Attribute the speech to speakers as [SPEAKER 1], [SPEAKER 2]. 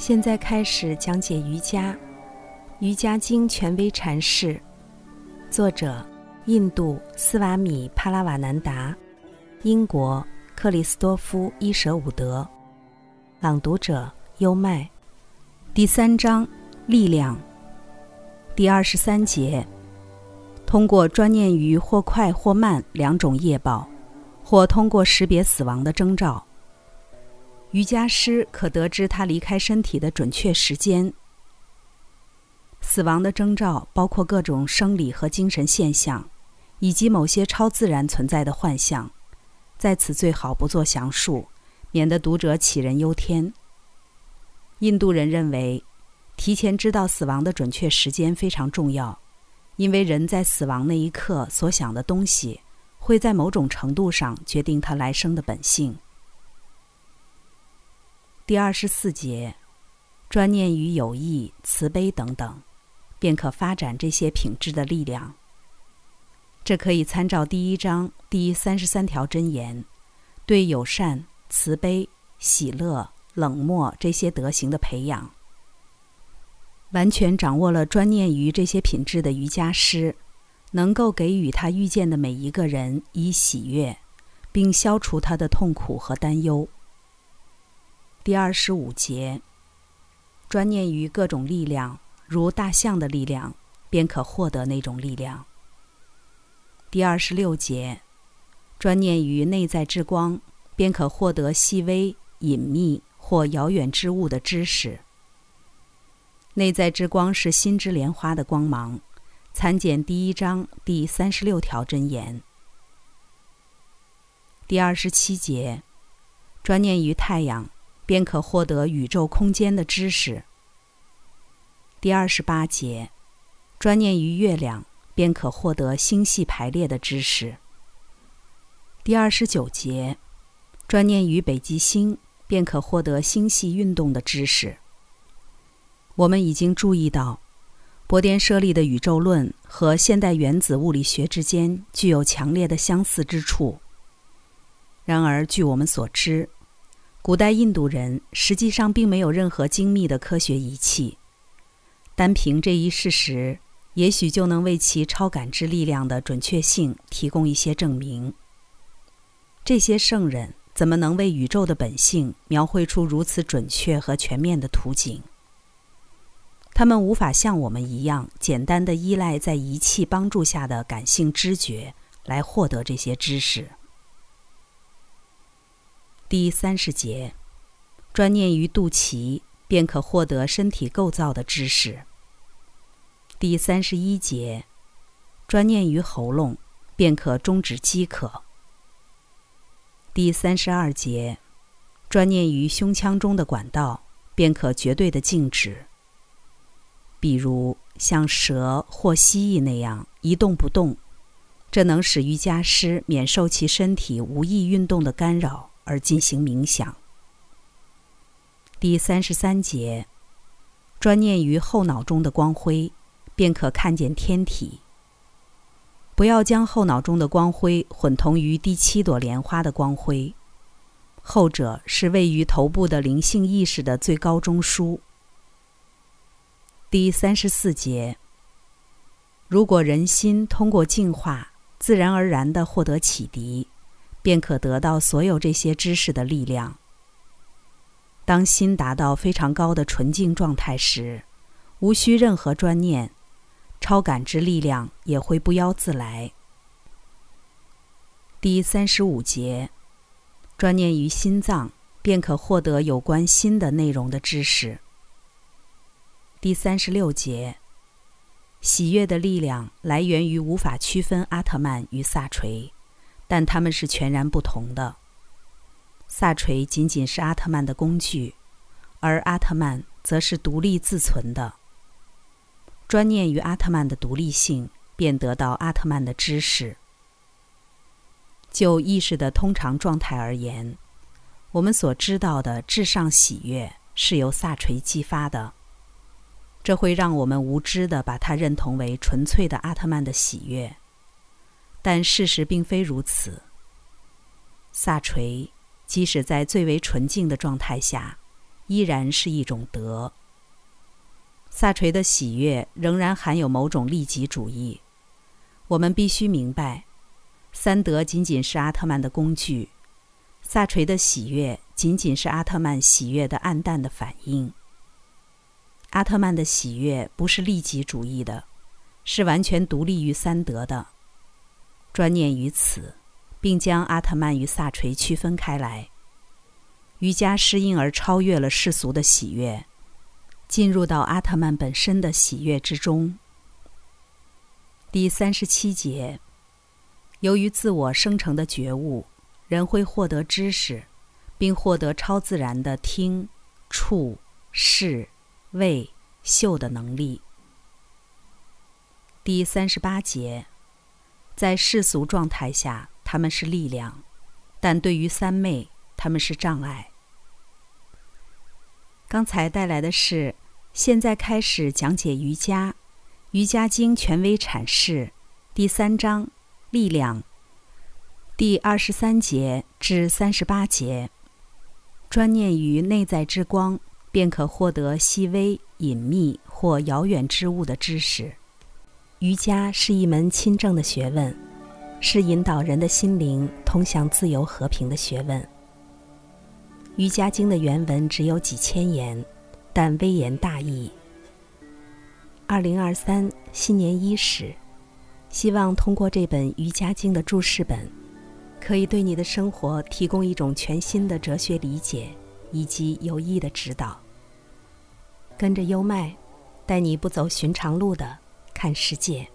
[SPEAKER 1] 现在开始讲解瑜伽，《瑜伽经》权威阐释，作者印度斯瓦米·帕拉瓦南达，英国克里斯多夫·伊舍伍德，朗读者优麦。第三章，力量。第二十三节，通过专念于或快或慢两种业报，或通过识别死亡的征兆。瑜伽师可得知他离开身体的准确时间。死亡的征兆包括各种生理和精神现象，以及某些超自然存在的幻象。在此最好不做详述，免得读者杞人忧天。印度人认为，提前知道死亡的准确时间非常重要，因为人在死亡那一刻所想的东西，会在某种程度上决定他来生的本性。第二十四节，专念于友谊、慈悲等等，便可发展这些品质的力量。这可以参照第一章第三十三条箴言，对友善、慈悲、喜乐、冷漠这些德行的培养。完全掌握了专念于这些品质的瑜伽师，能够给予他遇见的每一个人以喜悦，并消除他的痛苦和担忧。第二十五节，专念于各种力量，如大象的力量，便可获得那种力量。第二十六节，专念于内在之光，便可获得细微、隐秘或遥远之物的知识。内在之光是心之莲花的光芒，参见第一章第三十六条真言。第二十七节，专念于太阳。便可获得宇宙空间的知识。第二十八节，专念于月亮，便可获得星系排列的知识。第二十九节，专念于北极星，便可获得星系运动的知识。我们已经注意到，波颠设立的宇宙论和现代原子物理学之间具有强烈的相似之处。然而，据我们所知，古代印度人实际上并没有任何精密的科学仪器，单凭这一事实，也许就能为其超感知力量的准确性提供一些证明。这些圣人怎么能为宇宙的本性描绘出如此准确和全面的图景？他们无法像我们一样简单的依赖在仪器帮助下的感性知觉来获得这些知识。第三十节，专念于肚脐，便可获得身体构造的知识。第三十一节，专念于喉咙，便可终止饥渴。第三十二节，专念于胸腔中的管道，便可绝对的静止。比如像蛇或蜥蜴那样一动不动，这能使瑜伽师免受其身体无意运动的干扰。而进行冥想。第三十三节，专念于后脑中的光辉，便可看见天体。不要将后脑中的光辉混同于第七朵莲花的光辉，后者是位于头部的灵性意识的最高中枢。第三十四节，如果人心通过净化，自然而然地获得启迪。便可得到所有这些知识的力量。当心达到非常高的纯净状态时，无需任何专念，超感知力量也会不邀自来。第三十五节，专念于心脏，便可获得有关心的内容的知识。第三十六节，喜悦的力量来源于无法区分阿特曼与萨垂。但他们是全然不同的。萨垂仅仅是阿特曼的工具，而阿特曼则是独立自存的。专念于阿特曼的独立性，便得到阿特曼的知识。就意识的通常状态而言，我们所知道的至上喜悦是由萨垂激发的，这会让我们无知的把它认同为纯粹的阿特曼的喜悦。但事实并非如此。萨垂，即使在最为纯净的状态下，依然是一种德。萨垂的喜悦仍然含有某种利己主义。我们必须明白，三德仅仅是阿特曼的工具，萨垂的喜悦仅仅是阿特曼喜悦的暗淡的反应。阿特曼的喜悦不是利己主义的，是完全独立于三德的。专念于此，并将阿特曼与萨垂区分开来。瑜伽师因而超越了世俗的喜悦，进入到阿特曼本身的喜悦之中。第三十七节，由于自我生成的觉悟，人会获得知识，并获得超自然的听、触、视。味、嗅的能力。第三十八节，在世俗状态下，他们是力量；但对于三昧，他们是障碍。刚才带来的是，现在开始讲解瑜伽，《瑜伽经》权威阐释，第三章力量，第二十三节至三十八节，专念于内在之光。便可获得细微、隐秘或遥远之物的知识。瑜伽是一门亲政的学问，是引导人的心灵通向自由和平的学问。《瑜伽经》的原文只有几千言，但微言大义。二零二三新年伊始，希望通过这本《瑜伽经》的注释本，可以对你的生活提供一种全新的哲学理解。以及有益的指导。跟着优麦，带你不走寻常路的看世界。